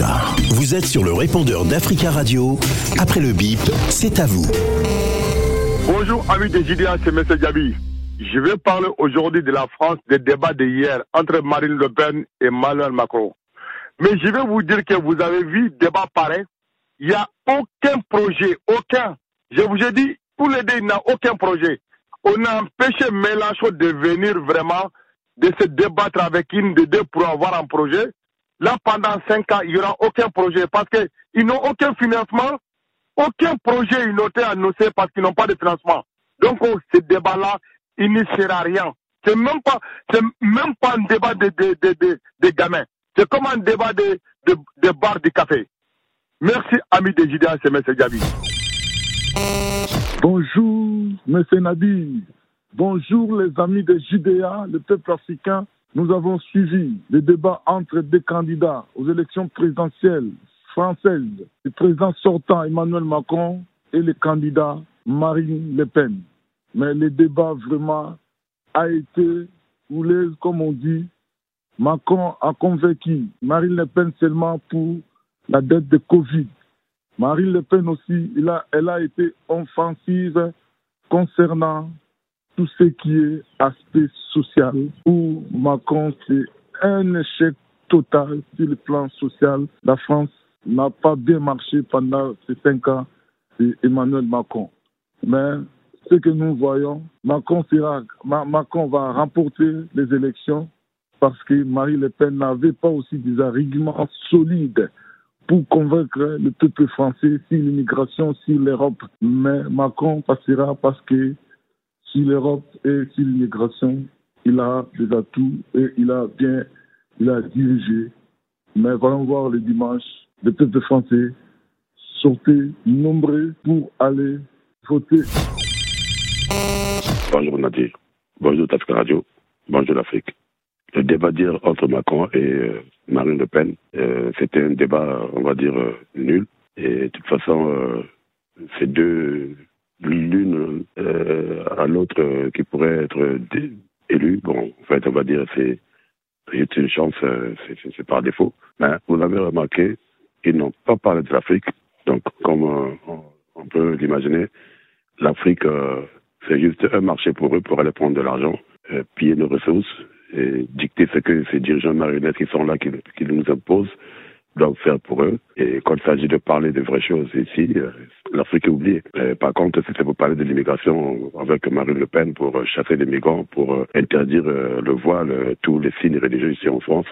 Vous êtes sur le répondeur d'Africa Radio. Après le bip, c'est à vous. Bonjour amis des JDA, c'est M. Diaby. Je vais parler aujourd'hui de la France, des débats d'hier entre Marine Le Pen et Emmanuel Macron. Mais je vais vous dire que vous avez vu débat pareil. Il n'y a aucun projet, aucun. Je vous ai dit, tous les deux, il n'y a aucun projet. On a empêché Mélenchon de venir vraiment, de se débattre avec une des deux pour avoir un projet. Là, pendant cinq ans, il n'y aura aucun projet parce qu'ils n'ont aucun financement, aucun projet n'ont été annoncé parce qu'ils n'ont pas de financement. Donc, oh, ce débat-là, il ne sert à rien. C'est même pas, même pas un débat de, de, de, de, gamins. C'est comme un débat de, de, de bar de café. Merci, amis des JDA, c'est M. Gabi. Bonjour, M. Nabi. Bonjour, les amis des JDA, le peuple africain. Nous avons suivi les débats entre des candidats aux élections présidentielles françaises, le président sortant Emmanuel Macron et le candidat Marine Le Pen. Mais le débat vraiment a été comme on dit. Macron a convaincu Marine Le Pen seulement pour la dette de Covid. Marine Le Pen aussi, elle a été offensive concernant tout ce qui est aspect social. Pour Macron, c'est un échec total sur le plan social. La France n'a pas bien marché pendant ces cinq ans. C'est Emmanuel Macron. Mais ce que nous voyons, Macron, sera, Macron va remporter les élections parce que Marine Le Pen n'avait pas aussi des arguments solides pour convaincre le peuple français sur l'immigration, sur l'Europe. Mais Macron passera parce que sur l'Europe et sur l'immigration, il a des atouts et il a bien, il a dirigé. Mais voyons voir le dimanche, le peuple français sortir nombreux pour aller voter. Bonjour Nadir, bonjour Tafka Radio, bonjour l'Afrique. Le débat dire entre Macron et euh, Marine Le Pen, euh, c'était un débat, on va dire, euh, nul. Et de toute façon, ces deux, l'une à l'autre qui pourrait être élue, bon, en fait, on va dire, c'est une chance, c'est par défaut. Mais vous avez remarqué qu'ils n'ont pas parlé de l'Afrique. Donc, comme on peut l'imaginer, l'Afrique c'est juste un marché pour eux pour aller prendre de l'argent, euh, piller nos ressources et dicter ce que ces dirigeants marionnettes qui sont là, qui, qui nous imposent, doivent faire pour eux. Et quand il s'agit de parler de vraies choses ici, euh, l'Afrique est oubliée. Euh, par contre, c'était pour parler de l'immigration avec Marine Le Pen, pour chasser les migrants, pour interdire le voile, tous les signes religieux ici en France,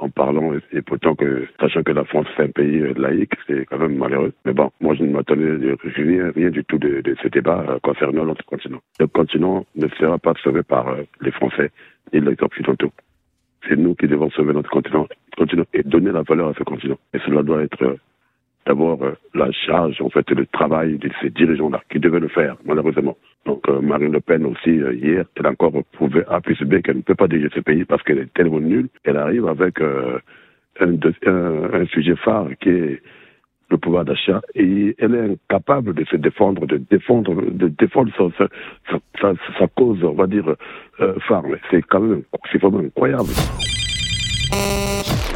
en parlant, et pourtant que, sachant que la France c'est un pays euh, laïque, c'est quand même malheureux. Mais bon, moi je ne m'attendais rien, rien du tout de, ce débat euh, concernant l'autre continent. Le continent ne sera pas sauvé par euh, les Français et les Occidentaux. C'est nous qui devons sauver notre continent, et donner la valeur à ce continent. Et cela doit être d'abord la charge, en fait, le travail de ces dirigeants-là qui devaient le faire, malheureusement. Donc euh, Marine Le Pen aussi, euh, hier, elle a encore prouvé A plus B qu'elle ne peut pas diriger ce pays parce qu'elle est tellement nulle. Elle arrive avec euh, un, un, sujet phare qui est le pouvoir d'achat et elle est incapable de se défendre, de défendre, de défendre sa, cause, on va dire, phare. C'est quand même, c'est vraiment incroyable.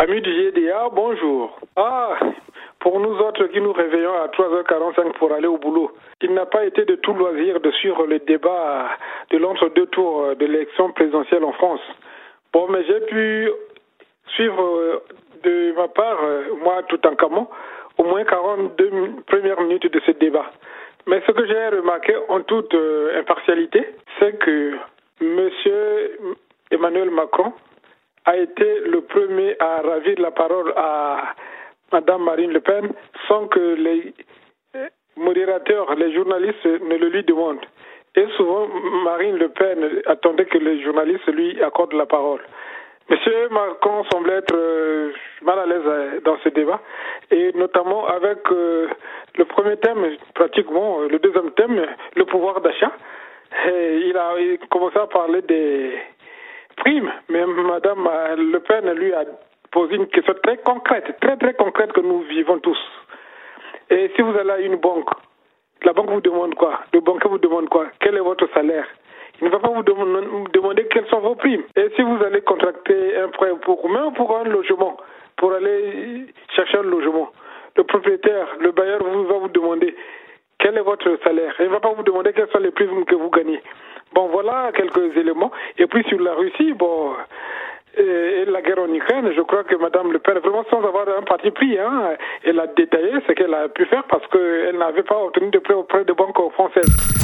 Amis du GDA, bonjour. Ah, pour nous autres qui nous réveillons à 3h45 pour aller au boulot, il n'a pas été de tout loisir de suivre le débat de l'entre-deux tours de l'élection présidentielle en France. Bon, mais j'ai pu suivre euh, de ma part, euh, moi tout en camon, au moins 42 premières minutes de ce débat. Mais ce que j'ai remarqué en toute euh, impartialité, c'est que M. Emmanuel Macron a été le premier à ravir la parole à Madame Marine Le Pen sans que les modérateurs, les journalistes ne le lui demandent. Et souvent, Marine Le Pen attendait que les journalistes lui accordent la parole. Monsieur Macron semble être euh, mal à l'aise euh, dans ce débat, et notamment avec euh, le premier thème, pratiquement le deuxième thème, le pouvoir d'achat. Il a commencé à parler des primes, mais Madame Le Pen lui a poser une question très concrète, très très concrète que nous vivons tous. Et si vous allez à une banque, la banque vous demande quoi? Le banquier vous demande quoi? Quel est votre salaire? Il ne va pas vous demander quelles sont vos primes. Et si vous allez contracter un prêt pour même pour un logement, pour aller chercher un logement, le propriétaire, le bailleur va vous demander quel est votre salaire. Il ne va pas vous demander quelles sont les primes que vous gagnez. Bon, voilà quelques éléments. Et puis sur la Russie, bon, et la guerre en Ukraine, je crois que Mme Le Pen, vraiment sans avoir un parti pris, hein, elle a détaillé ce qu'elle a pu faire parce qu'elle n'avait pas obtenu de prêt auprès de banques françaises.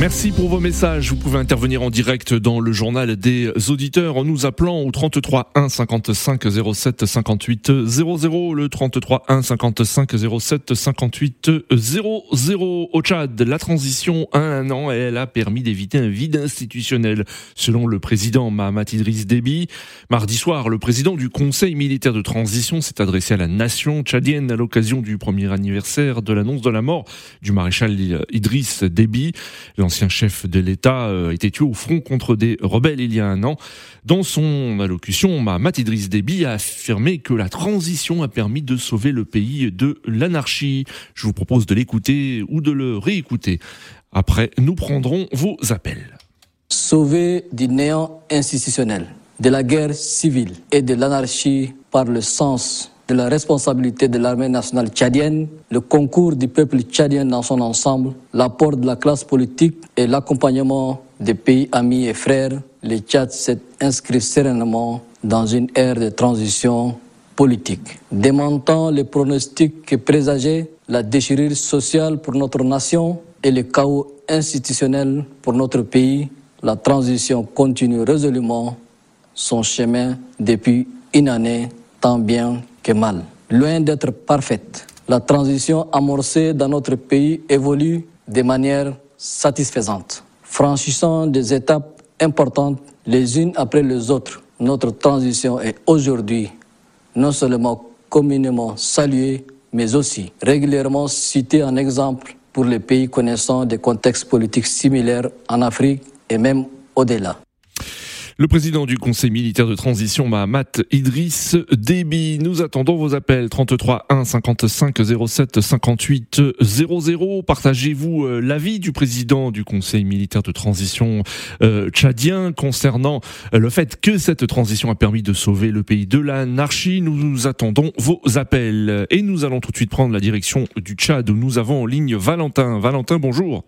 Merci pour vos messages. Vous pouvez intervenir en direct dans le journal des auditeurs en nous appelant au 33 1 55 07 58 00. Le 33 1 55 07 58 00. Au Tchad, la transition a un an et elle a permis d'éviter un vide institutionnel, selon le président Mahamat Idriss Déby. Mardi soir, le président du Conseil militaire de transition s'est adressé à la nation tchadienne à l'occasion du premier anniversaire de l'annonce de la mort du maréchal Idriss Déby l'ancien chef de l'État, a euh, été tué au front contre des rebelles il y a un an. Dans son allocution, Mahamat Idriss Déby a affirmé que la transition a permis de sauver le pays de l'anarchie. Je vous propose de l'écouter ou de le réécouter. Après, nous prendrons vos appels. Sauver du néant institutionnel, de la guerre civile et de l'anarchie par le sens de la responsabilité de l'armée nationale tchadienne, le concours du peuple tchadien dans son ensemble, l'apport de la classe politique et l'accompagnement des pays amis et frères, le Tchad s'est inscrit sereinement dans une ère de transition politique. Démentant les pronostics qui présageaient la déchirure sociale pour notre nation et le chaos institutionnel pour notre pays, la transition continue résolument son chemin depuis une année, tant bien que mal. Loin d'être parfaite, la transition amorcée dans notre pays évolue de manière satisfaisante. Franchissant des étapes importantes les unes après les autres, notre transition est aujourd'hui non seulement communément saluée, mais aussi régulièrement citée en exemple pour les pays connaissant des contextes politiques similaires en Afrique et même au-delà. Le président du Conseil militaire de transition, Mahamat Idriss Déby. Nous attendons vos appels 33 1 55 07 58 00. Partagez-vous euh, l'avis du président du Conseil militaire de transition euh, tchadien concernant euh, le fait que cette transition a permis de sauver le pays de l'anarchie. Nous, nous attendons vos appels et nous allons tout de suite prendre la direction du Tchad où nous avons en ligne Valentin. Valentin, bonjour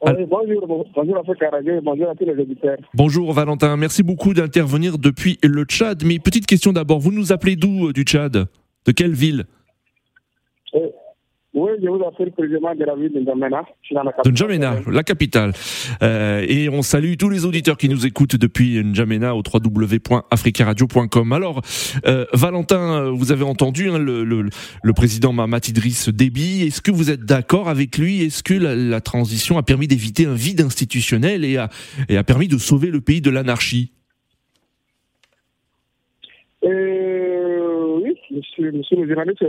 bonjour, bonjour Radio bonjour à tous les auditeurs. Bonjour Valentin, merci beaucoup d'intervenir depuis le Tchad. Mais petite question d'abord, vous nous appelez d'où euh, du Tchad? De quelle ville? Oui, je vous appelle précisément de la ville de N'Djamena. De N'Djamena, la capitale. Euh, et on salue tous les auditeurs qui nous écoutent depuis N'Djamena au www.africaradio.com. Alors, euh, Valentin, vous avez entendu hein, le, le, le, président Mahamat Idriss Déby. Est-ce que vous êtes d'accord avec lui? Est-ce que la, la, transition a permis d'éviter un vide institutionnel et a, et a permis de sauver le pays de l'anarchie? Euh, monsieur, monsieur le journaliste,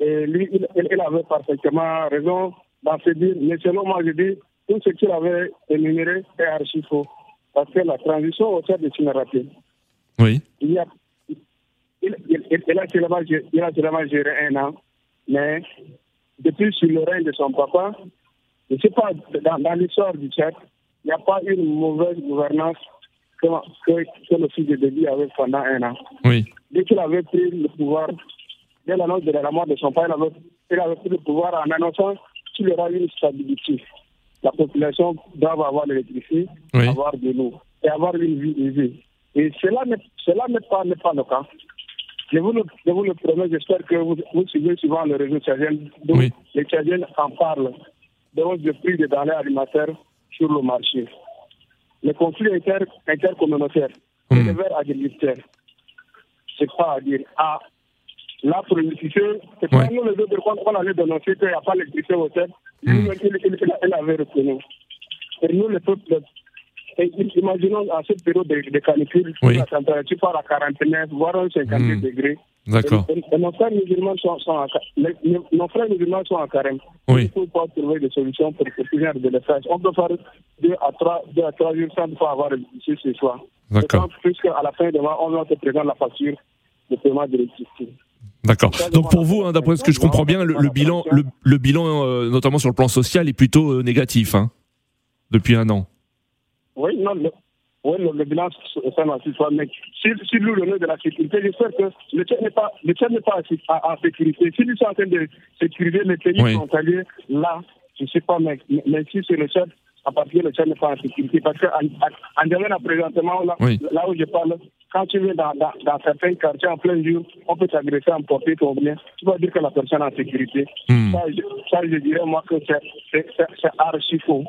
et lui, il, il, avait parfaitement raison dans ce dire. Mais selon moi, je dis, tout ce qu'il avait énuméré est archi faux. Parce que la transition au sein de Sinaraté, oui. il, a, il, il, a seulement, il a seulement géré un an, mais depuis sur le règne de son papa, je ne sais pas, dans, dans l'histoire du Tchad, il n'y a pas une mauvaise gouvernance que le fils de Déby avait pendant un an. Oui. Dès qu'il avait pris le pouvoir, dès l'annonce de la mort de son père, il avait, il avait pris le pouvoir en annonçant qu'il y aura une stabilité. La population doit avoir l'électricité, Oui. avoir de l'eau et avoir une vie aisée. Et cela n'est pas, pas le cas. Je vous le, je vous le promets, j'espère que vous, vous suivez souvent le réseau tchadien. Donc, Oui. Les Tchadiens en parlent de hausse de prix des denrées alimentaires sur le marché. Les conflits inter, intercommunautaires, les éleveurs agriculteurs, c'est pas à dire. Ah, là, pour l'électricité, c'est pas Ouais. nous les autres, quand on allait dénoncer qu'il n'y a pas d'électricité au il, il, il avait reconnu. Et nous, les peuples, et imaginons à cette période de, de canicule, Oui. la température part à 49, voire à 58 Hmm. degrés. D'accord. Nos frères musulmans sont, sont en, les- les- nos frères musulmans sont en carême. Oui. Il faut pas trouver des solutions pour ce genre de défaillance. On peut faire deux à trois, deux à trois jours sans pouvoir avoir l'électricité ce soir. D'accord. D'autant plus qu'à la fin de mois, on va te présenter la facture de paiement de l'électricité. D'accord. Donc pour vous, hein, d'après ce que je comprends bien, le, bilan, le, bilan, euh, notamment sur le plan social, est plutôt euh, négatif hein, depuis un an. Oui, non, le, oui, le, bilan c'est un mais si, si nous, le nœud de la sécurité, j'espère que le Tchad n'est pas, le n'est pas en sécurité. Si nous sommes en train de sécuriser les pays frontaliers, là, je ne sais pas, mais, mais si c'est le Tchad, à partir le Tchad n'est pas en sécurité. Parce qu'en en, présentement, là, là où je parle, quand tu viens dans, dans, certains quartiers en plein jour, on peut t'agresser, emporter ton bien. Tu vas dire que la personne est en sécurité. Hmm. Ça, je, dirais, moi, que c'est archi faux.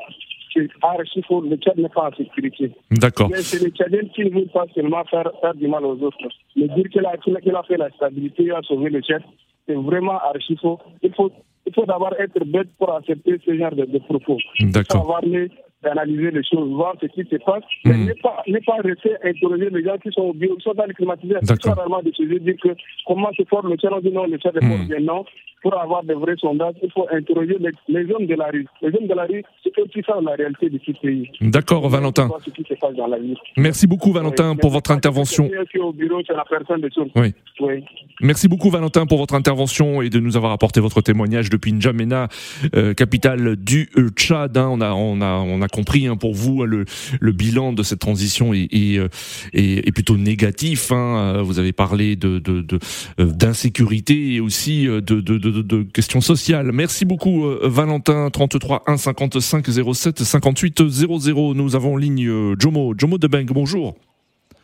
Faux. Le Tchad n'est pas en sécurité. D'accord. Mais c'est le Tchadien qui ne veut pas seulement faire, faire du mal aux autres. Mais dire qu'il a, a, fait la stabilité, il a sauvé le Tchad, c'est vraiment archi faux. Il faut il faut d'abord être bête pour accepter ce genre de, de propos. D'accord d'analyser les choses, voir ce qui se passe, mais hmm. ne pas, pas rester interroger les gens qui sont au bureau, qui sont dans les climatiseurs, qui sont vraiment décidés de dire que comment se forme le challenge, non, le chef est fort, bien non. Pour avoir de vrais sondages, il faut interroger les, les, hommes de la rue. Les hommes de la rue, c'est eux qui savent la réalité de ce pays. D'accord, Valentin. Ce qui se passe dans la vie. Merci beaucoup, Valentin, pour votre intervention. Au bureau, c'est la personne de oui. oui. Merci beaucoup, Valentin, pour votre intervention et de nous avoir apporté votre témoignage depuis N'Djamena, euh, capitale du euh, Tchad. Hein. On, a, on, a, on a compris hein, pour vous hein, le, le, bilan de cette transition est, est, euh, est, plutôt négatif. Hein. Vous avez parlé de, d'insécurité de, de, et aussi de, de, questions sociales. Merci beaucoup, Valentin. 33 1 55 07 58 00. Nous avons en ligne Jomo. Jomo de Beng, bonjour.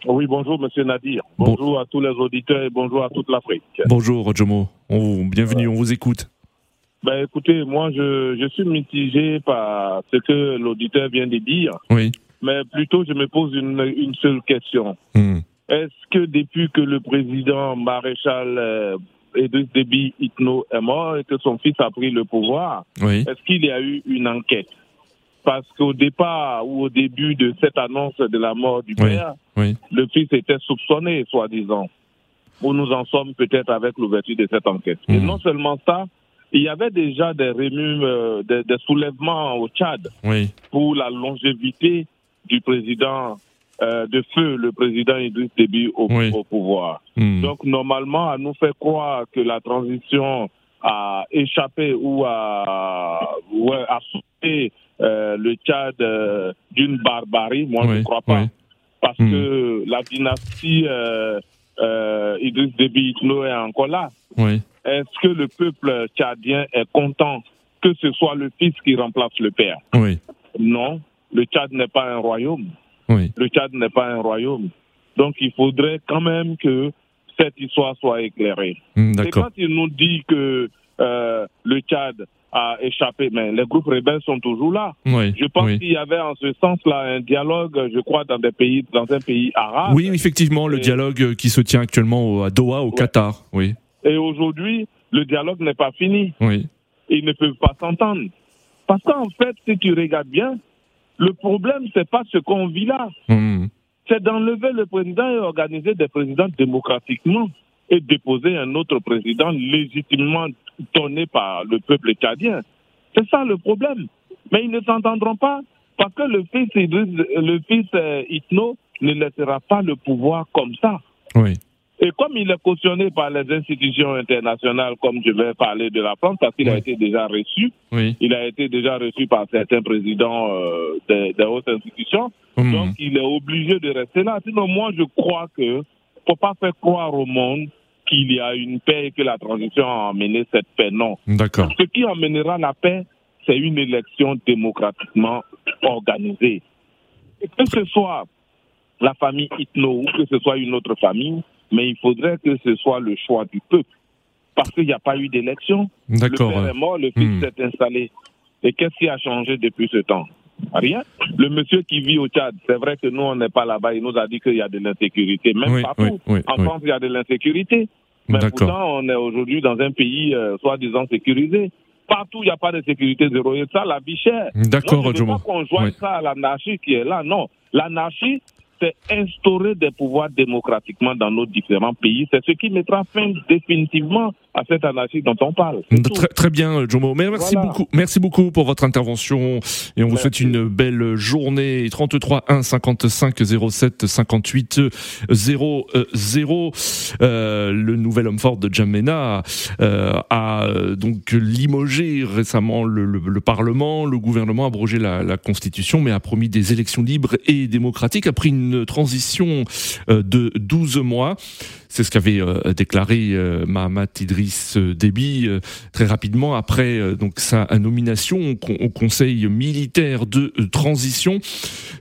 Oui, bonjour, monsieur Nadir. Bonjour à tous les auditeurs et bonjour à toute l'Afrique. Bonjour, Jomo. On, bienvenue, on vous écoute. Ben, écoutez, moi, je, je suis mitigé par ce que l'auditeur vient de dire. Oui. Mais plutôt, je me pose une, une seule question. Hmm. Est-ce que depuis que le président maréchal Edris Déby Itno est mort et que son fils a pris le pouvoir, est-ce qu'il y a eu une enquête? Parce qu'au départ ou au début de cette annonce de la mort du père, le fils était soupçonné, soi-disant. Où nous en sommes peut-être avec l'ouverture de cette enquête. Et hmm. non seulement ça, il y avait déjà des remue, euh, des, soulèvements au Tchad pour la longévité du président euh, de feu, le président Idriss Déby au, pouvoir. Hmm. Donc normalement, à nous fait croire que la transition a échappé ou a, sauté euh, le Tchad euh, d'une barbarie, moi je ne crois pas. Parce hmm. que la dynastie Idriss Déby Itno est encore là. Est-ce que le peuple tchadien est content que ce soit le fils qui remplace le père? Non, le Tchad n'est pas un royaume. Le Tchad n'est pas un royaume. Donc il faudrait quand même que cette histoire soit éclairée. Hmm, Et quand il nous dit que euh, le Tchad a échappé, mais les groupes rebelles sont toujours là. je pense qu'il y avait en ce sens-là un dialogue, je crois, dans des pays, dans un pays arabe. Oui, effectivement, le dialogue qui se tient actuellement à Doha, au Qatar. Oui. Et aujourd'hui, le dialogue n'est pas fini. Oui. Ils ne peuvent pas s'entendre. Parce qu'en fait, si tu regardes bien, le problème, c'est pas ce qu'on vit là. Hmm. C'est d'enlever le président et organiser des présidents démocratiquement et déposer un autre président légitimement donné par le peuple tchadien. C'est ça le problème. Mais ils ne s'entendront pas parce que le fils, le fils euh, Itno ne laissera pas le pouvoir comme ça. Oui. Et comme il est cautionné par les institutions internationales, comme je vais parler de la France, parce qu'il a été déjà reçu, il a été déjà reçu par certains présidents euh, des, hautes institutions, mmh. donc il est obligé de rester là. Sinon, moi, je crois que faut pas faire croire au monde qu'il y a une paix et que la transition a amené cette paix. Non. D'accord. Ce qui amènera la paix, c'est une élection démocratiquement organisée. Et que ce soit la famille Itno ou que ce soit une autre famille, mais il faudrait que ce soit le choix du peuple. Parce qu'il n'y a pas eu d'élection. D'accord. Le père est mort, le fils hmm. s'est installé. Et qu'est-ce qui a changé depuis ce temps? Rien. Le monsieur qui vit au Tchad, c'est vrai que nous, on n'est pas là-bas. Il nous a dit qu'il y a de l'insécurité. Même partout. en France, il y a de l'insécurité. Mais pourtant, on est aujourd'hui dans un pays euh, soi-disant sécurisé. Partout, il n'y a pas de sécurité zéro. Et ça, la vie chère. D'accord, Je ne veux pas qu'on joigne ça à l'anarchie qui est là. Non. L'anarchie, c'est instaurer des pouvoirs démocratiquement dans nos différents pays. C'est ce qui mettra fin définitivement à cette anarchie dont on parle. Très, très, bien, Jomo. Merci beaucoup. Merci beaucoup pour votre intervention et on vous souhaite une belle journée. 33 1 55 07 58 00. Euh, le nouvel homme fort de Jamena euh, a donc limogé récemment le, le, Parlement. Le gouvernement a abrogé la, la, Constitution, mais a promis des élections libres et démocratiques après une transition euh, de 12 mois. C'est ce qu'avait euh, déclaré euh, Mahamat Idriss Déby euh, très rapidement après donc sa nomination au, Conseil militaire de transition.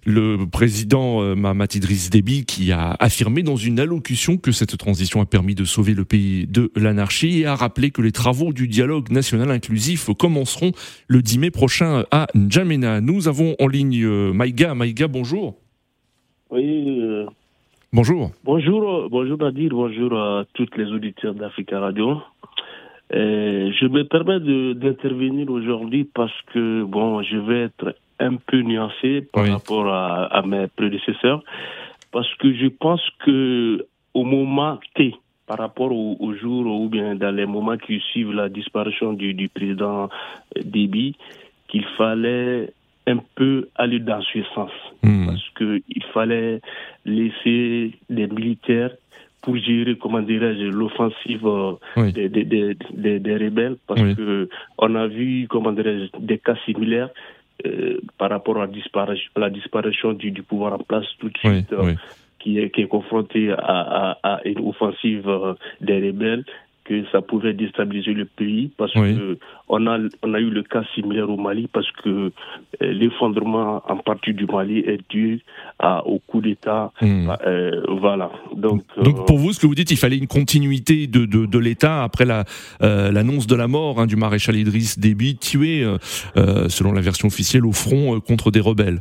Le président Mahamat Idriss Déby qui a affirmé dans une allocution que cette transition a permis de sauver le pays de l'anarchie et a rappelé que les travaux du dialogue national inclusif commenceront le 10 mai prochain à N'Djamena. Nous avons en ligne Maïga. Maïga, bonjour. Oui, Bonjour. Bonjour, bonjour Nadir, bonjour à toutes les auditeurs d'Africa Radio. je me permets d'intervenir aujourd'hui parce que bon, je vais être un peu nuancé par rapport à, mes prédécesseurs, parce que je pense que au moment T, par rapport au, jour ou bien dans les moments qui suivent la disparition du, du président Déby, qu'il fallait un peu aller dans ce sens. Hmm. Parce qu'il fallait laisser les militaires pour gérer, comment dirais-je, l'offensive euh, des, des, des, des, rebelles, parce que on a vu, comment dirais-je, des cas similaires euh, par rapport à la disparition, la disparition du, du, pouvoir en place tout de suite, euh, qui, est, qui est confronté à, à, à une offensive des rebelles que ça pouvait déstabiliser le pays parce que on a on a eu le cas similaire au Mali parce que euh, l'effondrement en partie du Mali est dû à, au coup d'État. Hmm. Euh, voilà. Donc donc pour vous, ce que vous dites, il fallait une continuité de de, de l'État après la euh, l'annonce de la mort hein, du maréchal Idriss Déby tué selon la version officielle au front contre des rebelles.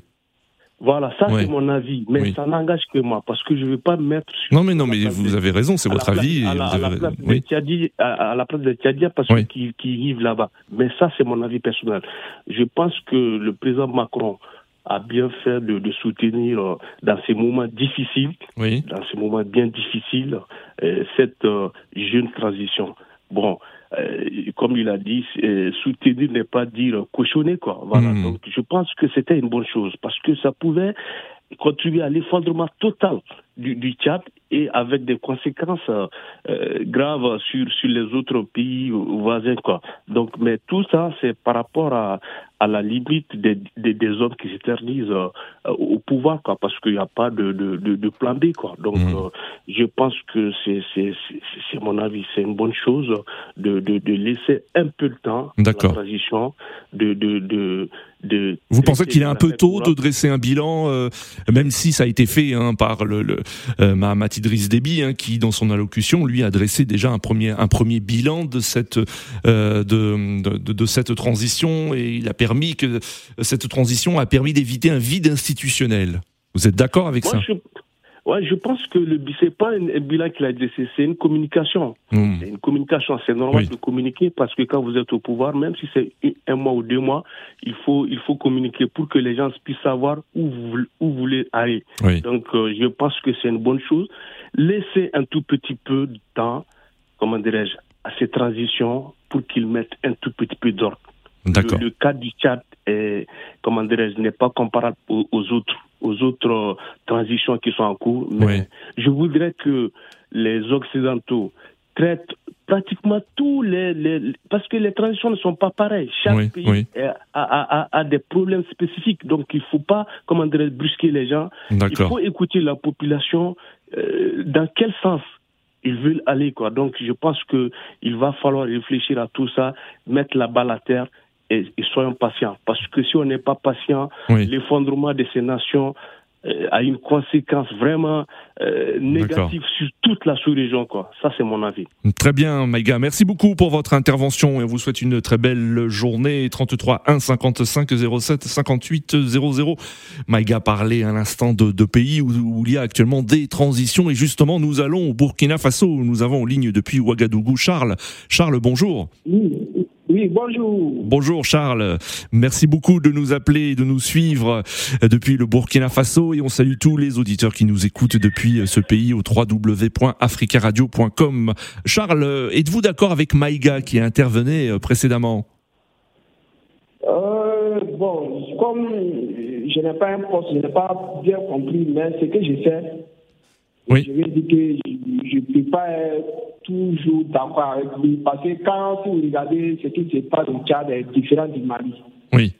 Voilà, ça c'est mon avis, mais ça n'engage que moi parce que je ne veux pas mettre. non, mais non, mais vous avez raison, c'est votre avis. À la, place de Tchadi, à, la place de Tchadia parce qu'ils qui vivent là-bas. Mais ça c'est mon avis personnel. Je pense que le président Macron a bien fait de, de soutenir euh, dans ces moments difficiles, dans ces moments bien difficiles, euh, cette euh, jeune transition. Bon, euh, comme il a dit, euh, soutenir n'est pas dire cochonner, quoi. Voilà. Hmm. Donc, je pense que c'était une bonne chose parce que ça pouvait contribuer à l'effondrement total du, du, Tchad et avec des conséquences euh, graves sur, sur les autres pays voisins. Quoi. Donc, mais tout ça, c'est par rapport à, à la limite des, des, des hommes qui s'éternisent euh, au pouvoir, quoi, parce qu'il n'y a pas de, de, de, de, plan B. Quoi. Donc, mmh. euh, je pense que c'est, c'est, c'est, mon avis, c'est une bonne chose de, de, de laisser un peu le temps à la transition, de, de, de, de Vous pensez qu'il est un peu tôt de dresser un bilan, euh, même si ça a été fait hein, par le, le euh, Mahamat Idriss Déby, hein, qui dans son allocution lui a dressé déjà un premier un premier bilan de cette euh, de, de, de, cette transition et il a permis que cette transition a permis d'éviter un vide institutionnel. Vous êtes d'accord avec ça? Ouais, je pense que le c'est pas un, bilan qu'il a dressé, c'est une communication. Hmm. C'est une communication. C'est normal de communiquer parce que quand vous êtes au pouvoir, même si c'est un mois ou deux mois, il faut il faut communiquer pour que les gens puissent savoir où vous où vous voulez aller. Donc euh, je pense que c'est une bonne chose. Laissez un tout petit peu de temps, comment dirais-je, à ces transitions pour qu'ils mettent un tout petit peu d'ordre. Le, le, cas du Tchad est, comment dirais-je, n'est pas comparable aux autres aux autres euh, transitions qui sont en cours. Mais je voudrais que les Occidentaux traitent pratiquement tous les, les, Parce que les transitions ne sont pas pareilles. Chaque pays A, a, a, des problèmes spécifiques. Donc il ne faut pas, comment dire, brusquer les gens. Il faut écouter la population. Euh, dans quel sens ils veulent aller quoi. Donc je pense que il va falloir réfléchir à tout ça, mettre la balle à terre et, soyons patients. Parce que si on n'est pas patient, l'effondrement de ces nations euh, a une conséquence vraiment euh, négative sur toute la sous-région. Quoi. Ça, c'est mon avis. Très bien, Maïga. Merci beaucoup pour votre intervention et on vous souhaite une très belle journée. 33 1 55 07 58 00. Maïga parlait à l'instant de, de, pays où, où, il y a actuellement des transitions et justement, nous allons au Burkina Faso. Nous avons en ligne depuis Ouagadougou Charles. Charles, bonjour. Oui. Oui, bonjour. Bonjour Charles. Merci beaucoup de nous appeler, de nous suivre euh, depuis le Burkina Faso et on salue tous les auditeurs qui nous écoutent depuis euh, ce pays au www.africaradio.com. Charles, euh, êtes-vous d'accord avec Maïga qui intervenait précédemment? Euh, Bon, comme je n'ai pas un poste, je n'ai pas bien compris, mais ce que j'ai fait, oui. je vais dire que je ne peux pas être toujours d'accord avec lui. Parce que quand vous regardez ce qui se passe au Tchad est différent du Mali. Oui.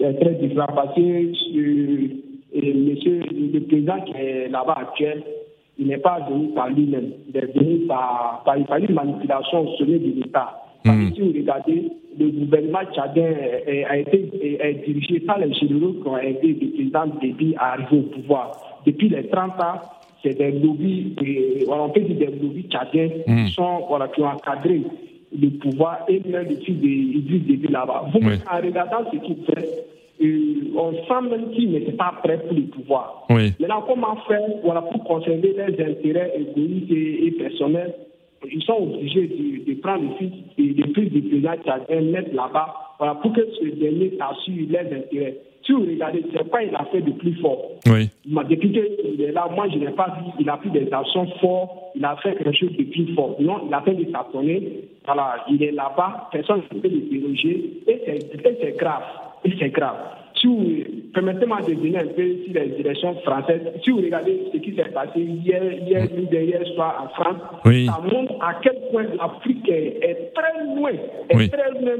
C'est très différent parce que euh, monsieur, le président qui est là-bas actuel, il n'est pas venu par lui-même. Il est venu par, par, une manipulation au sommet de l'État. Hmm. si vous regardez, le gouvernement tchadien a été est dirigé par les généraux qui ont aidé le président Déby à arriver au pouvoir. Depuis les 30 ans, c'est des lobbies, on peut dire des lobbies tchadiens qui, hmm. sont, voilà, qui ont encadré le pouvoir et même le fils d'Idriss là-bas. Vous, en regardant ce qu'il fait, euh, on sent même qu'il n'était pas prêt pour le pouvoir. Oui. Maintenant, comment faire voilà, pour conserver les intérêts égoïstes et, personnels? Ils sont obligés de, prendre le fils, de, fils du président tchadien, mettre là-bas voilà, pour que ce dernier assure les intérêts. Si vous regardez, ce n'est pas une affaire de plus fort. Oui. Depuis qu'il est là, moi, je n'ai pas vu, il a pris des actions fortes, il a fait quelque chose de plus fort. Non, il a fait des s'attendre. Voilà, il est là-bas, personne ne peut le déroger, et c'est grave. Et c'est grave permettez-moi de venir un peu sur les directions françaises. Si vous regardez ce qui s'est passé hier, hier, hier soir en France, ça montre à quel point l'Afrique est, très loin, est très loin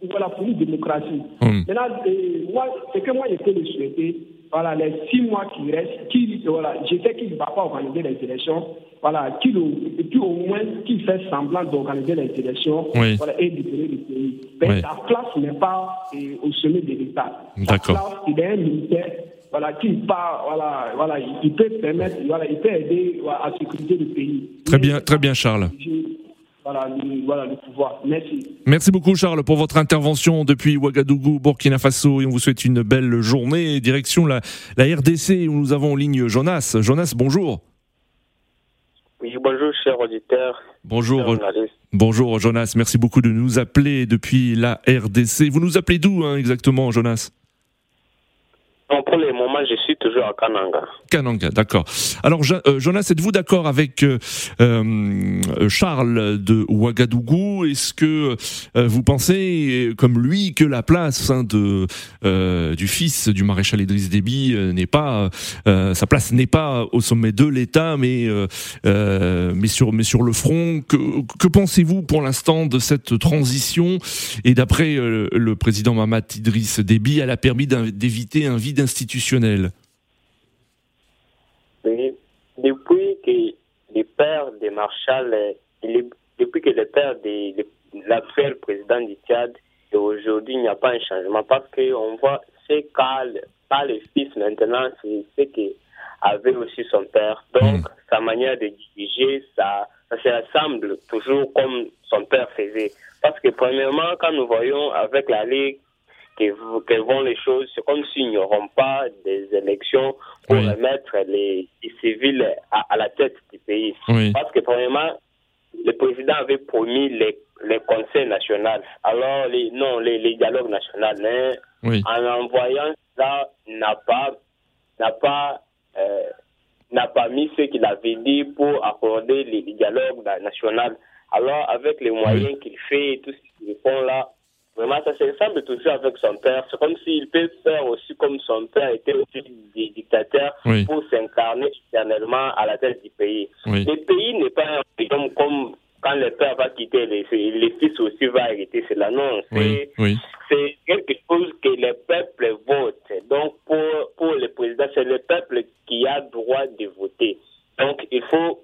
pour, voilà, pour démocratie. Hum. Maintenant, euh, moi, ce que moi je peux le souhaiter, voilà, les six mois qui restent, qui, voilà, je sais qu'il ne va pas organiser les élections, voilà, qu'il, et puis au moins qu'il fait semblant d'organiser les élections voilà, et libérer le pays. Mais sa place n'est pas euh, au sommet de l'État. D'accord. Sa place, il est un militaire voilà, qui part, voilà, voilà, il peut permettre, voilà, il peut aider à sécuriser le pays. Très bien, très bien, Charles. Voilà le, voilà le, pouvoir. Merci. Merci beaucoup Charles pour votre intervention depuis Ouagadougou, Burkina Faso et on vous souhaite une belle journée. Direction la, la RDC où nous avons en ligne Jonas. Jonas, bonjour. Oui, bonjour cher auditeur. Bonjour. Bonjour Jonas, merci beaucoup de nous appeler depuis la RDC. Vous nous appelez d'où hein, exactement Jonas? Pour le moment, je suis toujours à Kananga. Kananga, d'accord. Alors, euh, Jonas, êtes-vous d'accord avec euh, euh, Charles de Ouagadougou? Est-ce que vous pensez, comme lui, que la place hein, de, du fils du maréchal Idriss Déby n'est pas, sa place n'est pas au sommet de l'État, mais, mais, sur, mais sur le front? Que, que pensez-vous pour l'instant de cette transition? Et d'après le président Mamad Idriss Déby, elle a permis d'éviter un vide institutionnel Oui, depuis que le père de Marshall, depuis que le père de l'actuel président du Tchad, et aujourd'hui il n'y a pas un changement parce qu'on voit c'est pas le fils maintenant, c'est ce qu'avait aussi son père. Donc hmm. sa manière de diriger, ça, ça se ressemble toujours comme son père faisait. Parce que premièrement, quand nous voyons avec la Ligue que, vont les choses. C'est comme s'ils n'auront pas des élections pour remettre les, civils à, la tête du pays. Parce que, premièrement, le président avait promis les, les conseils nationaux. Alors, les, non, les, les dialogues nationaux. Mais en envoyant ça, n'a pas, n'a pas, euh, n'a pas mis ce qu'il avait dit pour accorder les, dialogues nationaux. Alors, avec les moyens qu'il fait et tout ce qu'il font là, Vraiment, ça se ressemble toujours avec son père. C'est comme s'il peut faire aussi comme son père était aussi dictateur pour s'incarner éternellement à la tête du pays. Le pays n'est pas un pays comme quand le père va quitter, les, les fils aussi vont hériter cela. Non, c'est quelque chose que le peuple vote. Donc, pour, pour le président, c'est le peuple qui a droit de voter. Donc, il faut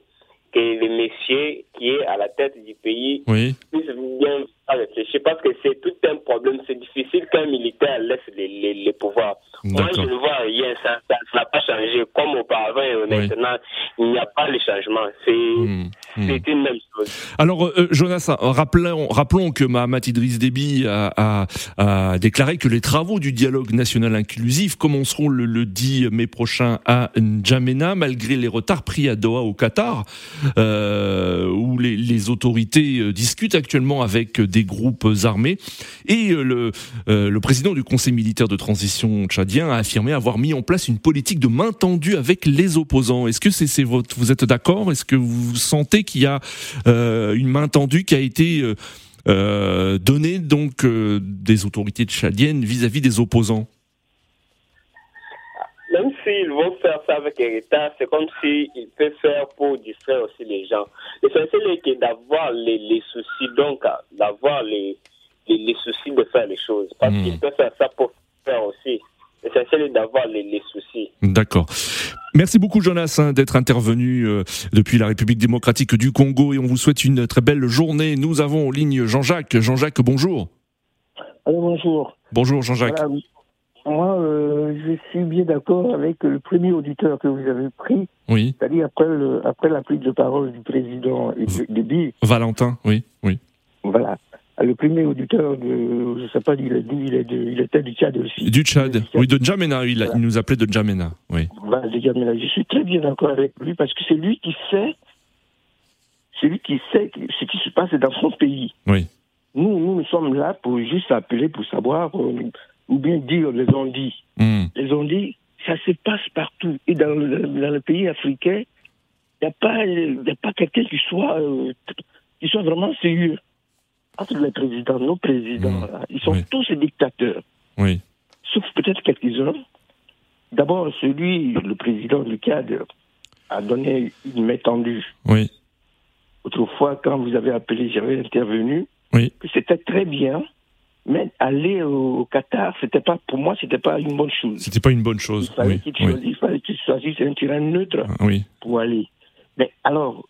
que le monsieur qui est à la tête du pays puisse bien réfléchir parce que c'est tout un problème. C'est difficile qu'un militaire laisse les, les, pouvoirs. Moi, je ne vois rien, ça n'a pas changé. Comme auparavant, maintenant, il n'y a pas de changement. C'est hmm. Hmm. une même chose. Alors, euh, Jonas, rappelons, rappelons que Mahamat Idriss Déby a, a, déclaré que les travaux du dialogue national inclusif commenceront le, le 10 mai prochain à N'Djamena, malgré les retards pris à Doha au Qatar, euh, où les, les, autorités euh, discutent actuellement avec des groupes armés. Et euh, le, le président du Conseil militaire de transition tchadien a affirmé avoir mis en place une politique de main tendue avec les opposants. Est-ce que vous êtes d'accord? Est-ce que vous sentez qu'il y a une main tendue qui a été donnée donc des autorités tchadiennes vis-à-vis -vis des opposants? Même s'ils vont faire ça avec retard, c'est comme s'ils peuvent faire pour distraire aussi les gens. L'essentiel est d'avoir les, les, soucis, donc d'avoir les, les, soucis de faire les choses. Parce hmm. qu'ils peuvent faire ça pour faire aussi. L'essentiel est d'avoir les, les, soucis. D'accord. Merci beaucoup Jonas hein, d'être intervenu euh, depuis la République démocratique du Congo et on vous souhaite une très belle journée. Nous avons en ligne Jean-Jacques. Jean-Jacques, bonjour. Alors, bonjour. Bonjour Jean-Jacques. Moi, euh, je suis bien d'accord avec le premier auditeur que vous avez pris. Oui. C'est-à-dire après, après la prise de parole du président Déby. Valentin, oui, oui. Voilà. Le premier auditeur de, je sais pas, il, dit, il, est il était du Tchad aussi. Du Tchad, oui, de N'Djamena, il, il, nous appelait de N'Djamena, oui. Voilà, de N'Djamena. Je suis très bien d'accord avec lui parce que c'est lui qui sait, c'est lui qui sait ce qui se passe dans son pays. Oui. Nous, nous, nous sommes là pour juste appeler pour savoir euh, ou bien dire les on-dit. Hmm. Les on-dit, ça se passe partout. Et dans le, dans le pays africain, il n'y a pas, pas quelqu'un qui soit, euh, qui soit vraiment sérieux. Entre les présidents, nos présidents, ils sont tous tous dictateurs. Oui. Sauf peut-être quelques-uns. D'abord, celui, le président du cadre, a donné une main tendue. Oui. Autrefois, quand vous avez appelé, j'avais intervenu. Oui. C'était très bien. Mais aller au Qatar, c'était pas pour moi, c'était pas une bonne chose. C'était pas une bonne chose. Il fallait oui, qu'il choisisse, un terrain neutre ah, oui. pour aller. Mais alors.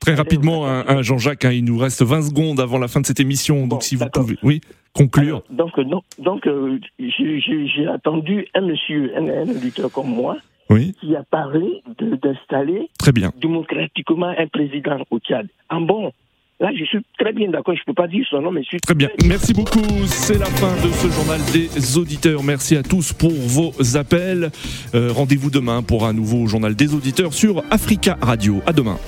Très rapidement, un, Jean-Jacques, hein, il nous reste 20 secondes avant la fin de cette émission, donc si vous pouvez, oui, conclure. donc, non, donc euh, j'ai attendu un monsieur, un, un auditeur comme moi, oui. qui a parlé d'installer démocratiquement un président au Tchad. En bon, Là, je suis très bien d'accord. Je ne peux pas dire son nom, mais je suis très bien. Merci beaucoup. C'est la fin de ce journal des auditeurs. Merci à tous pour vos appels. Euh, rendez-vous demain pour un nouveau journal des auditeurs sur Africa Radio. À demain.